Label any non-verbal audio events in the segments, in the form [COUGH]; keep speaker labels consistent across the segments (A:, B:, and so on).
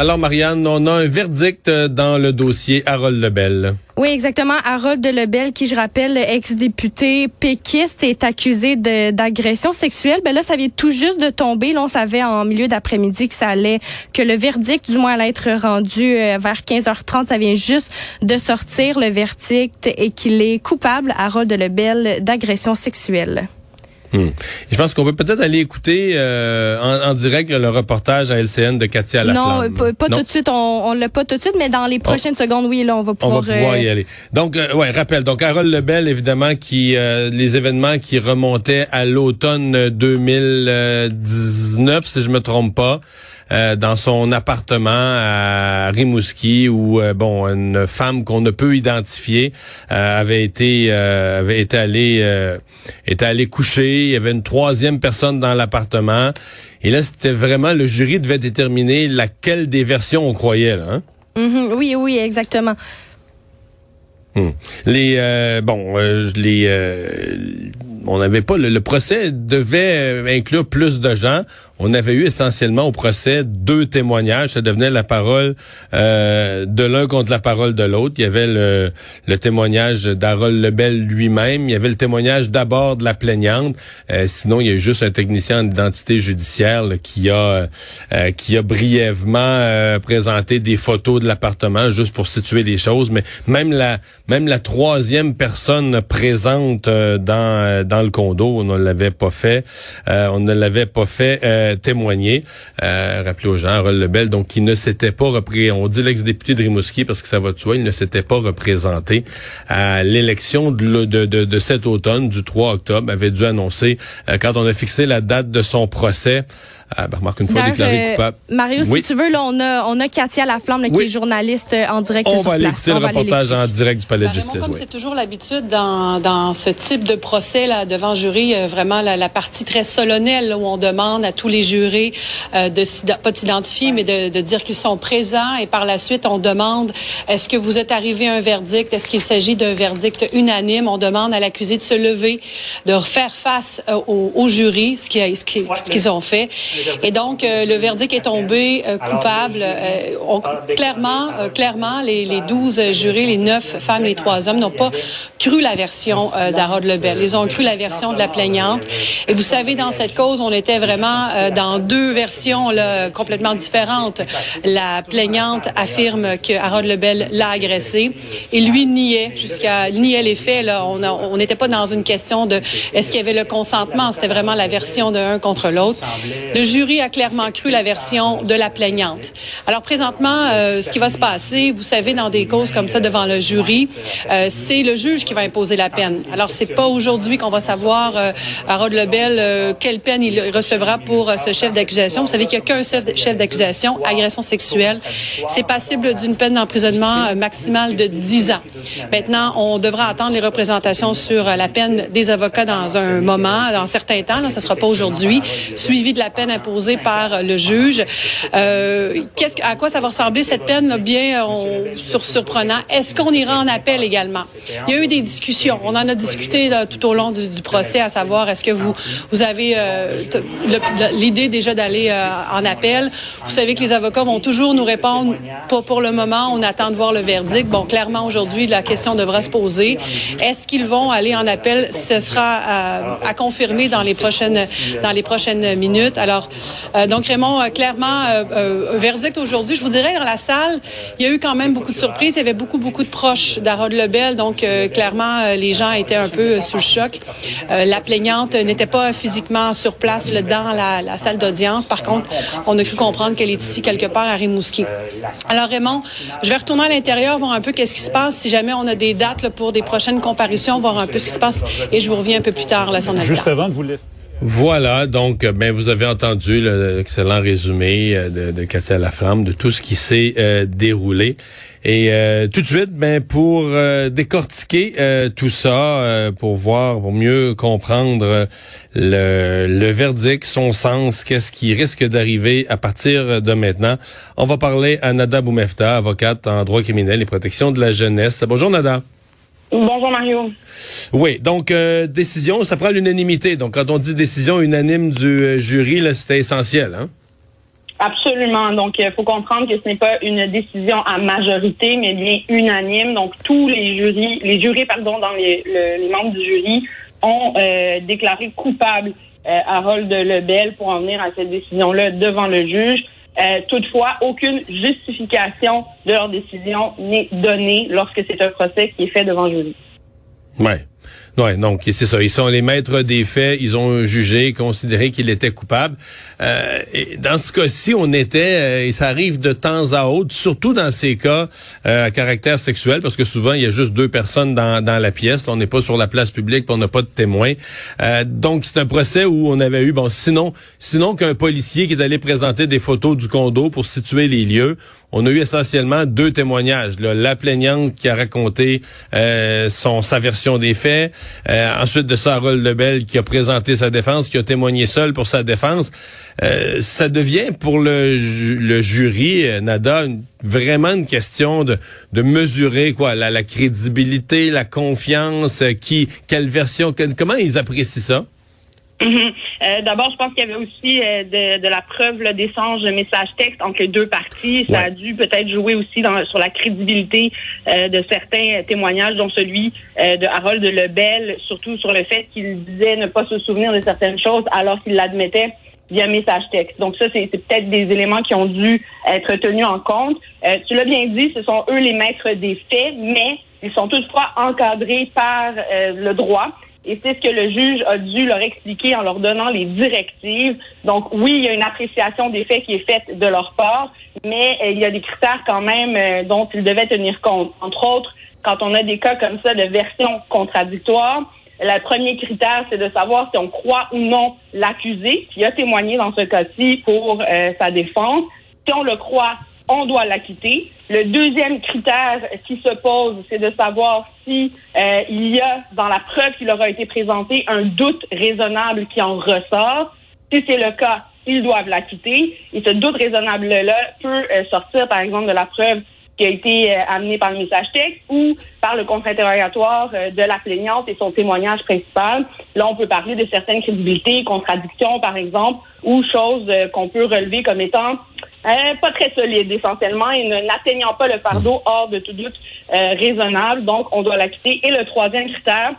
A: Alors, Marianne, on a un verdict euh, dans le dossier Harold Lebel.
B: Oui, exactement. Harold Lebel, qui, je rappelle, ex-député péquiste, est accusé d'agression sexuelle. Ben là, ça vient tout juste de tomber. Là, on savait en milieu d'après-midi que ça allait, que le verdict, du moins, allait être rendu euh, vers 15h30. Ça vient juste de sortir le verdict et qu'il est coupable, Harold Lebel, d'agression sexuelle.
A: Je pense qu'on peut peut-être aller écouter euh, en, direct le reportage à LCN de Katia Laflamme.
B: Non, pas, tout de suite. On, on l'a pas tout de suite, mais dans les prochaines secondes, oui, là, on va pouvoir.
A: On va pouvoir y euh, aller. Donc, euh, ouais, rappel. Donc, Harold Lebel, évidemment, qui les événements qui remontaient à l'automne 2019, si je me trompe pas. Euh, dans son appartement à Rimouski où euh, bon une femme qu'on ne peut identifier euh, avait été avait été allée était allée coucher. Il y avait une troisième personne dans l'appartement. Et là, c'était vraiment le jury devait déterminer laquelle des versions on croyait. Là, hein?
B: Mm-hmm. oui, oui, exactement.
A: Hmm. Les bon, les on n'avait pas le, procès devait inclure plus de gens on avait eu essentiellement au procès deux témoignages. Ça devenait la parole euh, de l'un contre la parole de l'autre. Il y avait le, témoignage d'Harold Lebel lui-même. Il y avait le témoignage d'abord de la plaignante. Euh, sinon, il y a eu juste un technicien en identité judiciaire qui a euh, qui a brièvement présenté des photos de l'appartement juste pour situer les choses. Mais même la même la troisième personne présente dans dans le condo, on ne l'avait pas fait. on ne l'avait pas fait témoigné. Euh, rappelez aux gens, Harold Lebel, donc qui ne s'était pas repris, on dit l'ex-député de parce que ça va de soi, il ne s'était pas représenté à l'élection de, de, de, cet automne, du 3 octobre, avait dû annoncer, euh, quand on a fixé la date de son procès, ah, ben, remarque, une fois déclaré euh, coupable.
B: Mario, si tu veux, là, on a, on a Katia Laflamme, là, qui est journaliste euh, en direct
A: on
B: sur
A: va
B: aller
A: écouter le reportage en direct du Palais de justice.
C: Comme c'est toujours l'habitude dans, dans ce type de procès là, devant jury, euh, vraiment la, la, partie très solennelle où on demande à tous les jurés euh, de pas s'identifier, mais de, de dire qu'ils sont présents. Et par la suite, on demande est-ce que vous êtes arrivé à un verdict? Est-ce qu'il s'agit d'un verdict unanime? On demande à l'accusé de se lever, de faire face au, au, jury, ce qu'ils ce qu'ils ont fait. Et donc, euh, le verdict est tombé euh, coupable. Euh, clairement, clairement, les, les 12 jurés, les 9 femmes, les 3 hommes n'ont pas cru la version d'Harold Lebel. Ils ont cru la version de la plaignante. Et vous savez, dans cette cause, on était vraiment dans deux versions là, complètement différentes. La plaignante affirme que Harold Lebel l'a agressé et lui niait jusqu'à niait les faits. Là. On n'était pas dans une question de est-ce qu'il y avait le consentement. C'était vraiment la version de un contre l'autre. Le jury a clairement cru la version de la plaignante. Alors présentement, euh, ce qui va se passer, vous savez, dans des causes comme ça devant le jury, euh, c'est le juge qui va imposer la peine. Alors c'est pas aujourd'hui qu'on va savoir euh, Harold Lebel euh, quelle peine il recevra pour ce chef d'accusation. Vous savez qu'il n'y a qu'un chef d'accusation, agression sexuelle. C'est passible d'une peine d'emprisonnement maximale de 10 ans. Maintenant, on devra attendre les représentations sur la peine des avocats dans un moment, dans certains temps. Là, ce sera pas aujourd'hui, suivi de la peine imposée par le juge. Euh, à quoi ça va ressembler cette peine? Bien sur, surprenant. Est-ce qu'on ira en appel également? Il y a eu des discussions. On en a discuté tout au long du, procès, à savoir est-ce que vous, vous avez euh, l'idée déjà d'aller euh, en appel? Vous savez que les avocats vont toujours nous répondre pas pour le moment. On attend de voir le verdict. Bon, clairement, aujourd'hui, la question devra se poser. Est-ce qu'ils vont aller en appel? Ce sera à, à confirmer dans les prochaines, dans les prochaines minutes. Alors, euh, donc, Raymond, euh, clairement, euh, verdict aujourd'hui. Je vous dirais, dans la salle, il y a eu quand même beaucoup de surprises. Il y avait beaucoup, beaucoup de proches d'Harold Lebel. Donc, clairement, les gens étaient un peu sous le choc. la plaignante n'était pas physiquement sur place dans la, salle d'audience. Par contre, on a cru comprendre qu'elle est ici quelque part à Rimouski. Alors, Raymond, je vais retourner à l'intérieur, voir un peu qu'est-ce qui se passe. Si jamais on a des dates pour des prochaines comparutions, voir un peu ce qui se passe. Et je vous reviens un peu plus tard, là, son
D: Juste avant de vous laisser.
A: Voilà, donc ben vous avez entendu l'excellent résumé euh, de, de Katia Laflamme de tout ce qui s'est euh, déroulé. Et euh, tout de suite, ben pour décortiquer tout ça, pour voir, pour mieux comprendre le, le verdict, son sens, qu'est-ce qui risque d'arriver à partir de maintenant, on va parler à Nada Boumefta, avocate en droit criminel et protection de la jeunesse. Bonjour Nada.
D: Bonjour Mario.
A: Oui, donc euh, décision, ça prend l'unanimité. Donc quand on dit décision unanime du euh, jury, là, c'était essentiel, hein?
D: Absolument. Donc, il faut comprendre que ce n'est pas une décision à majorité, mais bien unanime. Donc, tous les jurys, les jurés, pardon, dans les, les membres du jury ont euh, déclaré coupable euh, Harold Lebel pour en venir à cette décision-là devant le juge. Euh, toutefois, aucune justification de leur décision n'est donnée lorsque c'est un procès qui est fait devant le jury.
A: Ouais. Ouais, donc c'est ça. Ils sont les maîtres des faits. Ils ont jugé, considéré qu'il était coupable. Euh, dans ce cas-ci, on était, euh, et ça arrive de temps à autre, surtout dans ces cas euh, à caractère sexuel, parce que souvent il y a juste deux personnes dans, dans la pièce. on n'est pas sur la place publique, on n'a pas de témoins. Euh, donc c'est un procès où on avait eu, bon, sinon, sinon qu'un policier qui est allé présenter des photos du condo pour situer les lieux. On a eu essentiellement deux témoignages. La plaignante qui a raconté son sa version des faits euh, ensuite de ça, Harold Lebel qui a présenté sa défense, qui a témoigné seul pour sa défense. Euh, ça devient pour le, le jury, euh, Nada, vraiment une question de, de mesurer quoi, la, la crédibilité, la confiance, qui, quelle version, comment ils apprécient ça? [LAUGHS]
D: Euh, d'abord, je pense qu'il y avait aussi euh, de, de, la preuve d'échange de messages textes entre les deux parties. Ça a dû peut-être jouer aussi dans, sur la crédibilité euh, de certains témoignages, dont celui de Harold Lebel, surtout sur le fait qu'il disait ne pas se souvenir de certaines choses alors qu'il l'admettait via message texte. Donc ça, c'est peut-être des éléments qui ont dû être tenus en compte. tu l'as bien dit, ce sont eux les maîtres des faits, mais ils sont toutefois encadrés par le droit. Et c'est ce que le juge a dû leur expliquer en leur donnant les directives. Donc oui, il y a une appréciation des faits qui est faite de leur part, mais euh, il y a des critères quand même euh, dont ils devaient tenir compte. Entre autres, quand on a des cas comme ça de versions contradictoires, le premier critère, c'est de savoir si on croit ou non l'accusé qui a témoigné dans ce cas-ci pour euh, sa défense. Si on le croit, on doit l'acquitter. Le deuxième critère qui se pose, c'est de savoir si euh, il y a dans la preuve qui leur a été présentée un doute raisonnable qui en ressort. Si c'est le cas, ils doivent l'acquitter. Et ce doute raisonnable-là peut euh, sortir, par exemple, de la preuve qui a été euh, amenée par le message texte ou par le contre-interrogatoire de la plaignante et son témoignage principal. Là, on peut parler de certaines crédibilités, contradictions, par exemple, ou choses qu'on peut relever comme étant euh, pas très solide essentiellement et n'atteignant pas le fardeau hors de tout doute euh, raisonnable. Donc, on doit l'acquitter. Et le troisième critère,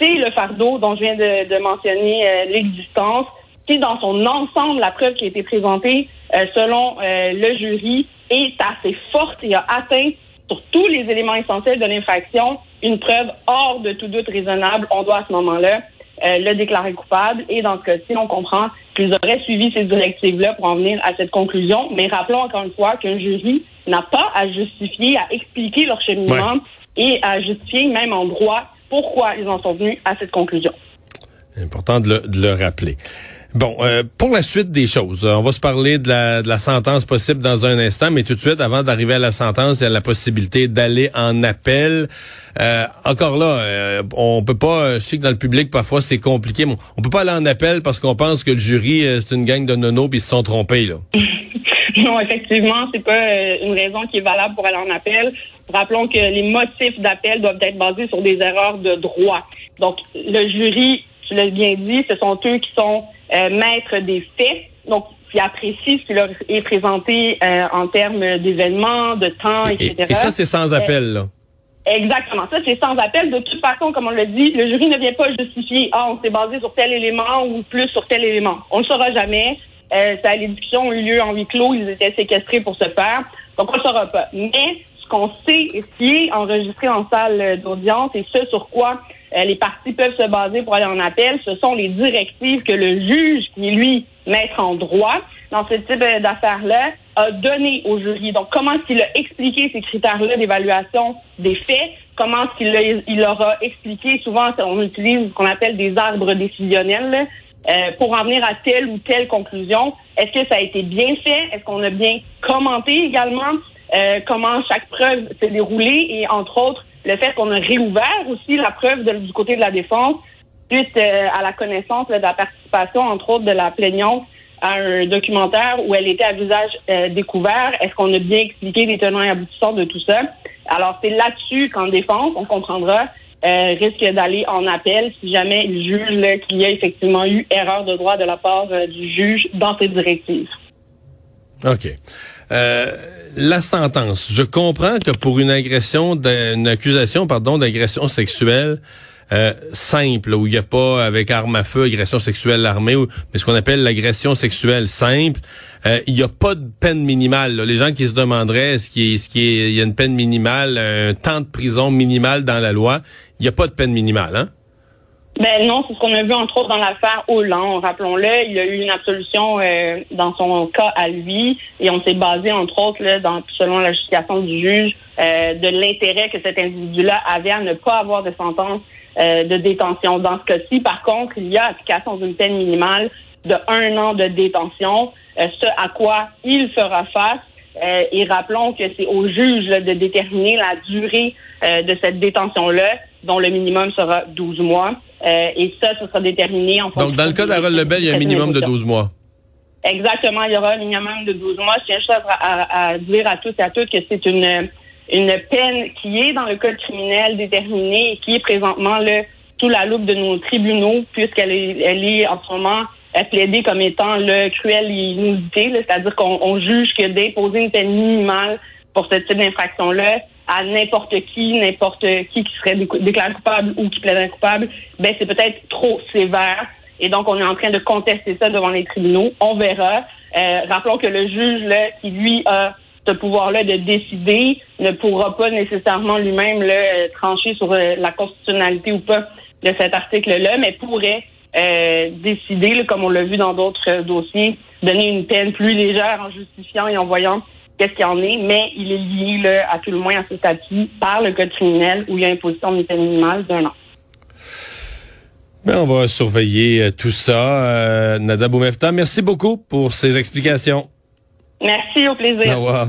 D: c'est le fardeau dont je viens de, de mentionner euh, l'existence. Si dans son ensemble, la preuve qui a été présentée selon le jury est assez forte et a atteint sur tous les éléments essentiels de l'infraction une preuve hors de tout doute raisonnable, on doit à ce moment-là le déclarer coupable. Et dans ce cas-ci, on comprend qu'ils auraient suivi ces directives-là pour en venir à cette conclusion. Mais rappelons encore une fois qu'un jury n'a pas à justifier, à expliquer leur cheminement et à justifier même en droit pourquoi ils en sont venus à cette conclusion.
A: Important de le rappeler. Bon, euh, pour la suite des choses, on va se parler de la, de la, sentence possible dans un instant, mais tout de suite, avant d'arriver à la sentence, il y a la possibilité d'aller en appel. Euh, encore là, euh, on peut pas, je sais que dans le public, parfois, c'est compliqué, mais on peut pas aller en appel parce qu'on pense que le jury, c'est une gang de nonos puis ils se sont trompés, là. [LAUGHS]
D: non, effectivement, c'est pas une raison qui est valable pour aller en appel. Rappelons que les motifs d'appel doivent être basés sur des erreurs de droit. Donc, le jury, tu l'as bien dit, ce sont eux qui sont euh, maître des faits, donc qui apprécie ce qui leur est présenté euh, en termes d'événements, de temps, etc.
A: Et, ça, c'est sans euh, appel, là.
D: Exactement. Ça, c'est sans appel. De toute façon, comme on l'a dit, le jury ne vient pas justifier, ah, on s'est basé sur tel élément ou plus sur tel élément. On ne le saura jamais. Euh, ça, les discussions ont eu lieu en huis clos. Ils étaient séquestrés pour se faire. Donc, on ne le saura pas. Mais ce qu'on sait et ce qui est enregistré en salle d'audience et ce sur quoi euh, les parties peuvent se baser pour aller en appel, ce sont les directives que le juge, qui lui maître en droit, dans ce type d'affaires-là, a donné au jury. Donc, comment est-ce qu'il a expliqué ces critères-là d'évaluation des faits? Comment est-ce qu'il il a expliqué? Souvent, on utilise ce qu'on appelle des arbres décisionnels euh, pour en venir à telle ou telle conclusion. Est-ce que ça a été bien fait? Est-ce qu'on a bien commenté également euh, comment chaque preuve s'est déroulée? Et, entre autres, le fait qu'on a réouvert aussi la preuve du côté de la défense suite euh, à la connaissance de la participation, entre autres, de la plaignante à un documentaire où elle était à visage euh, découvert. Est-ce qu'on a bien expliqué les tenants et aboutissants de tout ça? Alors, c'est là-dessus qu'en défense, on comprendra euh, risque d'aller en appel si jamais il juge qu'il y a effectivement eu erreur de droit de la part du juge dans ses directives.
A: OK. Euh, la sentence. Je comprends que pour une agression, une accusation, pardon, d'agression sexuelle euh, simple, où il n'y a pas avec arme à feu, agression sexuelle armée, mais ce qu'on appelle l'agression sexuelle simple, euh, il n'y a pas de peine minimale. Les gens qui se demanderaient est-ce qu'il est, est, y a une peine minimale, un temps de prison minimal dans la loi, il n'y a pas de peine minimale, hein?
D: Ben non, c'est ce qu'on a vu entre autres dans l'affaire Hollande. Rappelons-le, il a eu une absolution euh, dans son cas à lui et on s'est basé entre autres là, dans, selon la justification du juge euh, de l'intérêt que cet individu-là avait à ne pas avoir de sentence euh, de détention. Dans ce cas-ci, par contre, il y a application d'une peine minimale de un an de détention, ce à quoi il fera face. et rappelons que c'est au juge de déterminer la durée de cette détention-là, dont le minimum sera 12 mois. Euh, et ça, ce sera déterminé en fonction.
A: Donc, dans le cas d'Harold Lebel, il y a un minimum de 12 mois.
D: Exactement, il y aura un minimum de 12 mois. Je tiens juste à, dire à tous et à toutes que c'est une, une peine qui est dans le code criminel déterminé et qui est présentement là, sous la loupe de nos tribunaux, puisqu'elle est, elle est en ce moment plaidée comme étant le cruel et inusité, c'est-à-dire qu'on juge que d'imposer une peine minimale pour ce type d'infraction-là, à n'importe qui, n'importe qui qui serait déclaré coupable ou qui plaiderait coupable, ben c'est peut-être trop sévère. Et donc, on est en train de contester ça devant les tribunaux. On verra. Euh, rappelons que le juge, là, qui lui a ce pouvoir-là de décider, ne pourra pas nécessairement lui-même le trancher sur euh, la constitutionnalité ou pas de cet article-là, mais pourrait euh, décider, comme on l'a vu dans d'autres dossiers, donner une peine plus légère en justifiant et en voyant qu'est-ce qu'il y en est, mais il est lié là, à tout le moins à ce statut par le code criminel où il y a imposition de minimale d'un an.
A: Ben, on va surveiller euh, tout ça. Euh, Nada Boumefta, merci beaucoup pour ces explications.
D: Merci, au plaisir.
A: Au revoir.